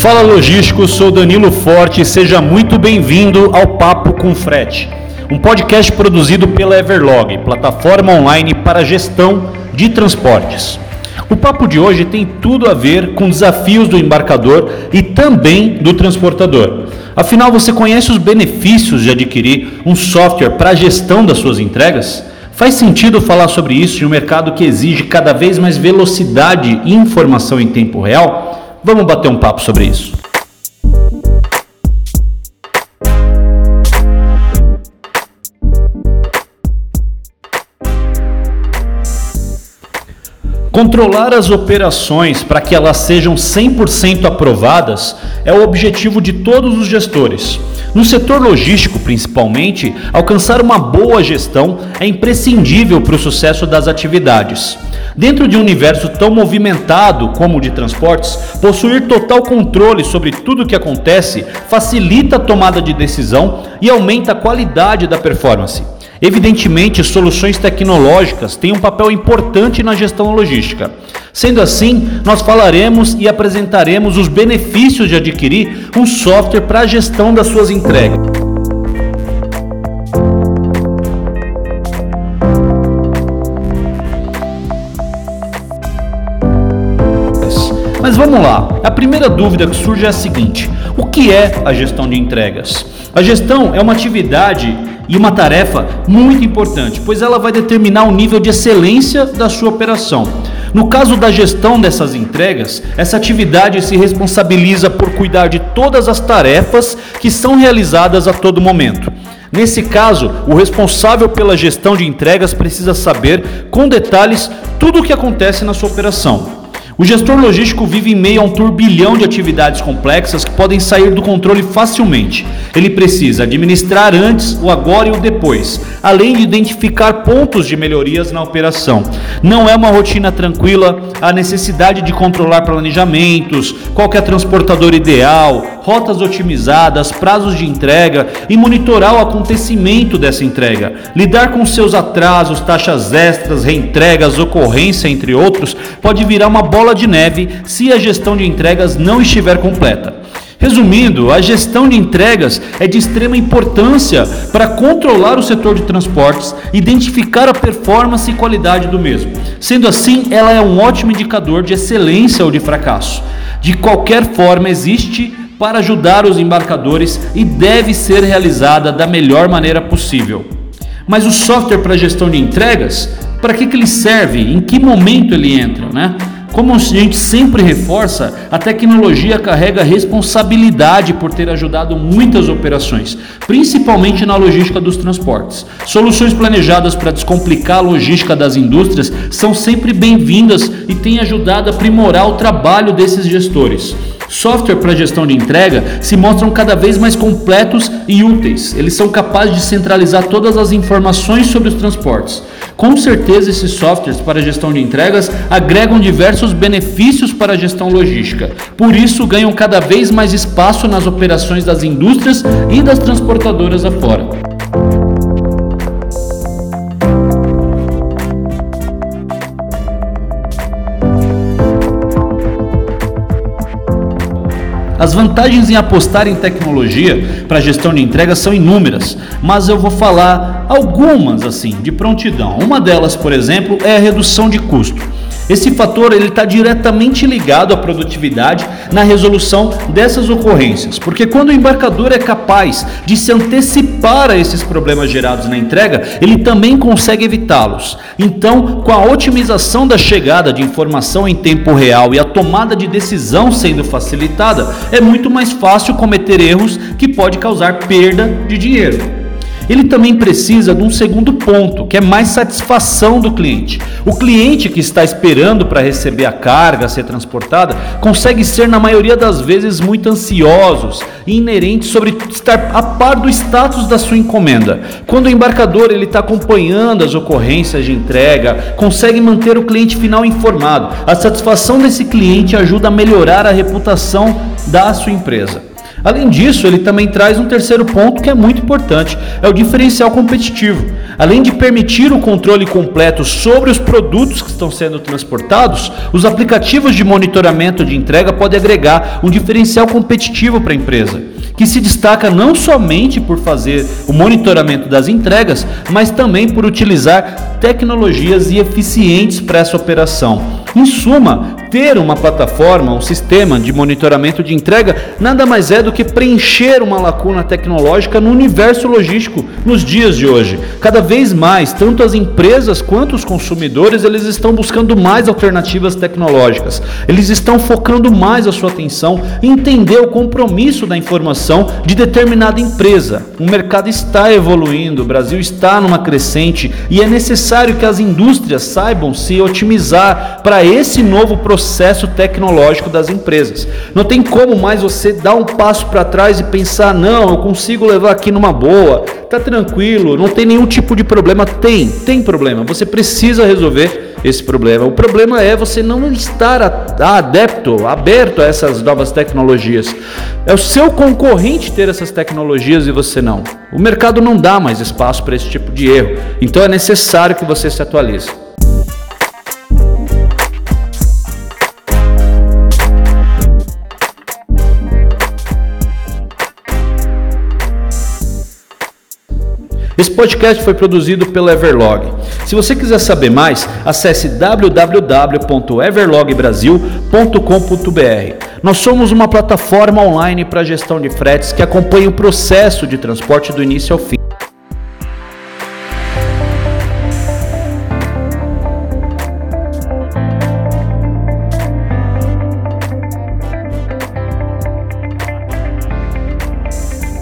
Fala logístico, sou Danilo Forte, seja muito bem-vindo ao Papo com Frete, um podcast produzido pela Everlog, plataforma online para gestão de transportes. O papo de hoje tem tudo a ver com desafios do embarcador e também do transportador. Afinal, você conhece os benefícios de adquirir um software para a gestão das suas entregas? Faz sentido falar sobre isso em um mercado que exige cada vez mais velocidade e informação em tempo real? Vamos bater um papo sobre isso. Controlar as operações para que elas sejam 100% aprovadas é o objetivo de todos os gestores. No setor logístico, principalmente, alcançar uma boa gestão é imprescindível para o sucesso das atividades. Dentro de um universo tão movimentado como o de transportes, possuir total controle sobre tudo o que acontece facilita a tomada de decisão e aumenta a qualidade da performance. Evidentemente, soluções tecnológicas têm um papel importante na gestão logística. Sendo assim, nós falaremos e apresentaremos os benefícios de adquirir um software para a gestão das suas entregas. Mas vamos lá. A primeira dúvida que surge é a seguinte: o que é a gestão de entregas? A gestão é uma atividade e uma tarefa muito importante, pois ela vai determinar o nível de excelência da sua operação. No caso da gestão dessas entregas, essa atividade se responsabiliza por cuidar de todas as tarefas que são realizadas a todo momento. Nesse caso, o responsável pela gestão de entregas precisa saber com detalhes tudo o que acontece na sua operação. O gestor logístico vive em meio a um turbilhão de atividades complexas que podem sair do controle facilmente. Ele precisa administrar antes, o agora e o depois, além de identificar pontos de melhorias na operação. Não é uma rotina tranquila, a necessidade de controlar planejamentos, qual é a transportador ideal, rotas otimizadas, prazos de entrega e monitorar o acontecimento dessa entrega. Lidar com seus atrasos, taxas extras, reentregas, ocorrência, entre outros, pode virar uma bola de neve se a gestão de entregas não estiver completa. Resumindo, a gestão de entregas é de extrema importância para controlar o setor de transportes, identificar a performance e qualidade do mesmo. Sendo assim, ela é um ótimo indicador de excelência ou de fracasso. De qualquer forma, existe para ajudar os embarcadores e deve ser realizada da melhor maneira possível. Mas o software para gestão de entregas, para que, que ele serve? Em que momento ele entra? Né? Como a gente sempre reforça, a tecnologia carrega responsabilidade por ter ajudado muitas operações, principalmente na logística dos transportes. Soluções planejadas para descomplicar a logística das indústrias são sempre bem-vindas e têm ajudado a aprimorar o trabalho desses gestores. Software para gestão de entrega se mostram cada vez mais completos e úteis. Eles são capazes de centralizar todas as informações sobre os transportes. Com certeza, esses softwares para gestão de entregas agregam diversos benefícios para a gestão logística. Por isso, ganham cada vez mais espaço nas operações das indústrias e das transportadoras afora. As vantagens em apostar em tecnologia para gestão de entregas são inúmeras, mas eu vou falar algumas assim, de prontidão. Uma delas, por exemplo, é a redução de custo. Esse fator ele está diretamente ligado à produtividade na resolução dessas ocorrências, porque quando o embarcador é capaz de se antecipar a esses problemas gerados na entrega, ele também consegue evitá-los. Então, com a otimização da chegada de informação em tempo real e a tomada de decisão sendo facilitada, é muito mais fácil cometer erros que pode causar perda de dinheiro ele também precisa de um segundo ponto, que é mais satisfação do cliente. O cliente que está esperando para receber a carga a ser transportada consegue ser, na maioria das vezes, muito ansiosos e inerentes sobre estar a par do status da sua encomenda. Quando o embarcador ele está acompanhando as ocorrências de entrega, consegue manter o cliente final informado. A satisfação desse cliente ajuda a melhorar a reputação da sua empresa. Além disso, ele também traz um terceiro ponto que é muito importante: é o diferencial competitivo. Além de permitir o controle completo sobre os produtos que estão sendo transportados, os aplicativos de monitoramento de entrega podem agregar um diferencial competitivo para a empresa que se destaca não somente por fazer o monitoramento das entregas, mas também por utilizar tecnologias e eficientes para essa operação. Em suma, ter uma plataforma, um sistema de monitoramento de entrega, nada mais é do que preencher uma lacuna tecnológica no universo logístico nos dias de hoje. Cada vez mais, tanto as empresas quanto os consumidores, eles estão buscando mais alternativas tecnológicas. Eles estão focando mais a sua atenção em entender o compromisso da informação de determinada empresa. O mercado está evoluindo, o Brasil está numa crescente e é necessário que as indústrias saibam se otimizar para esse novo processo tecnológico das empresas. Não tem como mais você dar um passo para trás e pensar: não, eu consigo levar aqui numa boa, tá tranquilo, não tem nenhum tipo de problema. Tem, tem problema. Você precisa resolver esse problema. O problema é você não estar adepto, aberto a essas novas tecnologias. É o seu concorrente ter essas tecnologias e você não. O mercado não dá mais espaço para esse tipo de erro. Então é necessário que você se atualize. Esse podcast foi produzido pelo Everlog. Se você quiser saber mais, acesse www.everlogbrasil.com.br. Nós somos uma plataforma online para gestão de fretes que acompanha o processo de transporte do início ao fim.